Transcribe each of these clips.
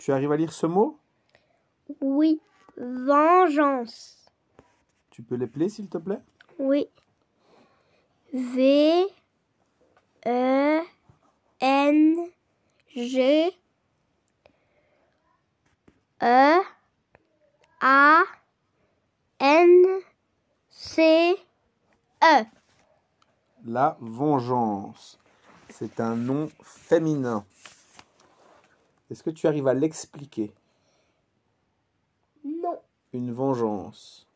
Tu arrives à lire ce mot? Oui. Vengeance. Tu peux l'épeler, s'il te plaît? Oui. V E N G E A N C E. La vengeance. C'est un nom féminin. Est-ce que tu arrives à l'expliquer? Non. Une vengeance.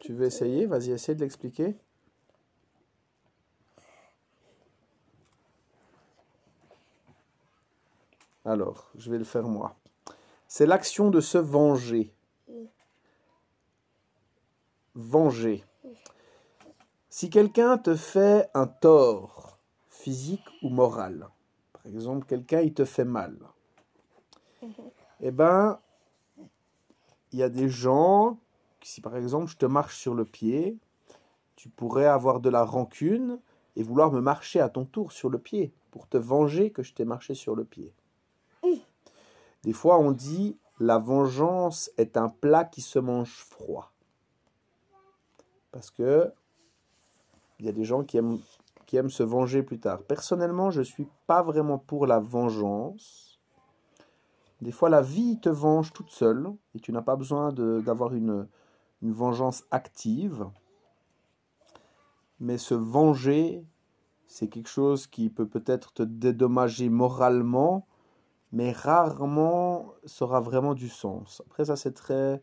Tu veux essayer? Vas-y, essaie de l'expliquer. Alors, je vais le faire moi. C'est l'action de se venger. Venger. Si quelqu'un te fait un tort physique ou moral, par exemple, quelqu'un il te fait mal, eh ben, il y a des gens, si par exemple je te marche sur le pied, tu pourrais avoir de la rancune et vouloir me marcher à ton tour sur le pied pour te venger que je t'ai marché sur le pied. Des fois, on dit la vengeance est un plat qui se mange froid. Parce que il y a des gens qui aiment, qui aiment se venger plus tard. Personnellement, je ne suis pas vraiment pour la vengeance. Des fois, la vie te venge toute seule et tu n'as pas besoin d'avoir une, une vengeance active. Mais se venger, c'est quelque chose qui peut peut-être te dédommager moralement, mais rarement ça aura vraiment du sens. Après, ça, c'est très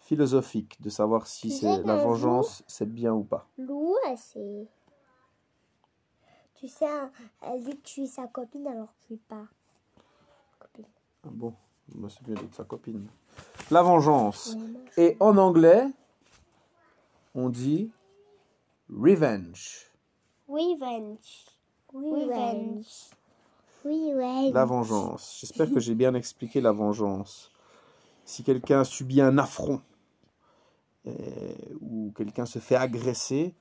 philosophique de savoir si c'est la vengeance, c'est bien ou pas. Lou, elle c'est. Tu sais, elle dit que tu es sa copine alors que tu es pas. Copine. Ah bon, Bah, c'est bien d'être sa copine. La vengeance. Et en anglais, on dit revenge. Revenge. Revenge. Revenge. La vengeance. J'espère que j'ai bien expliqué la vengeance. Si quelqu'un subit un affront euh, ou quelqu'un se fait agresser,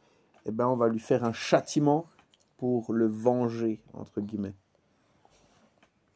eh ben on va lui faire un châtiment pour le venger, entre guillemets.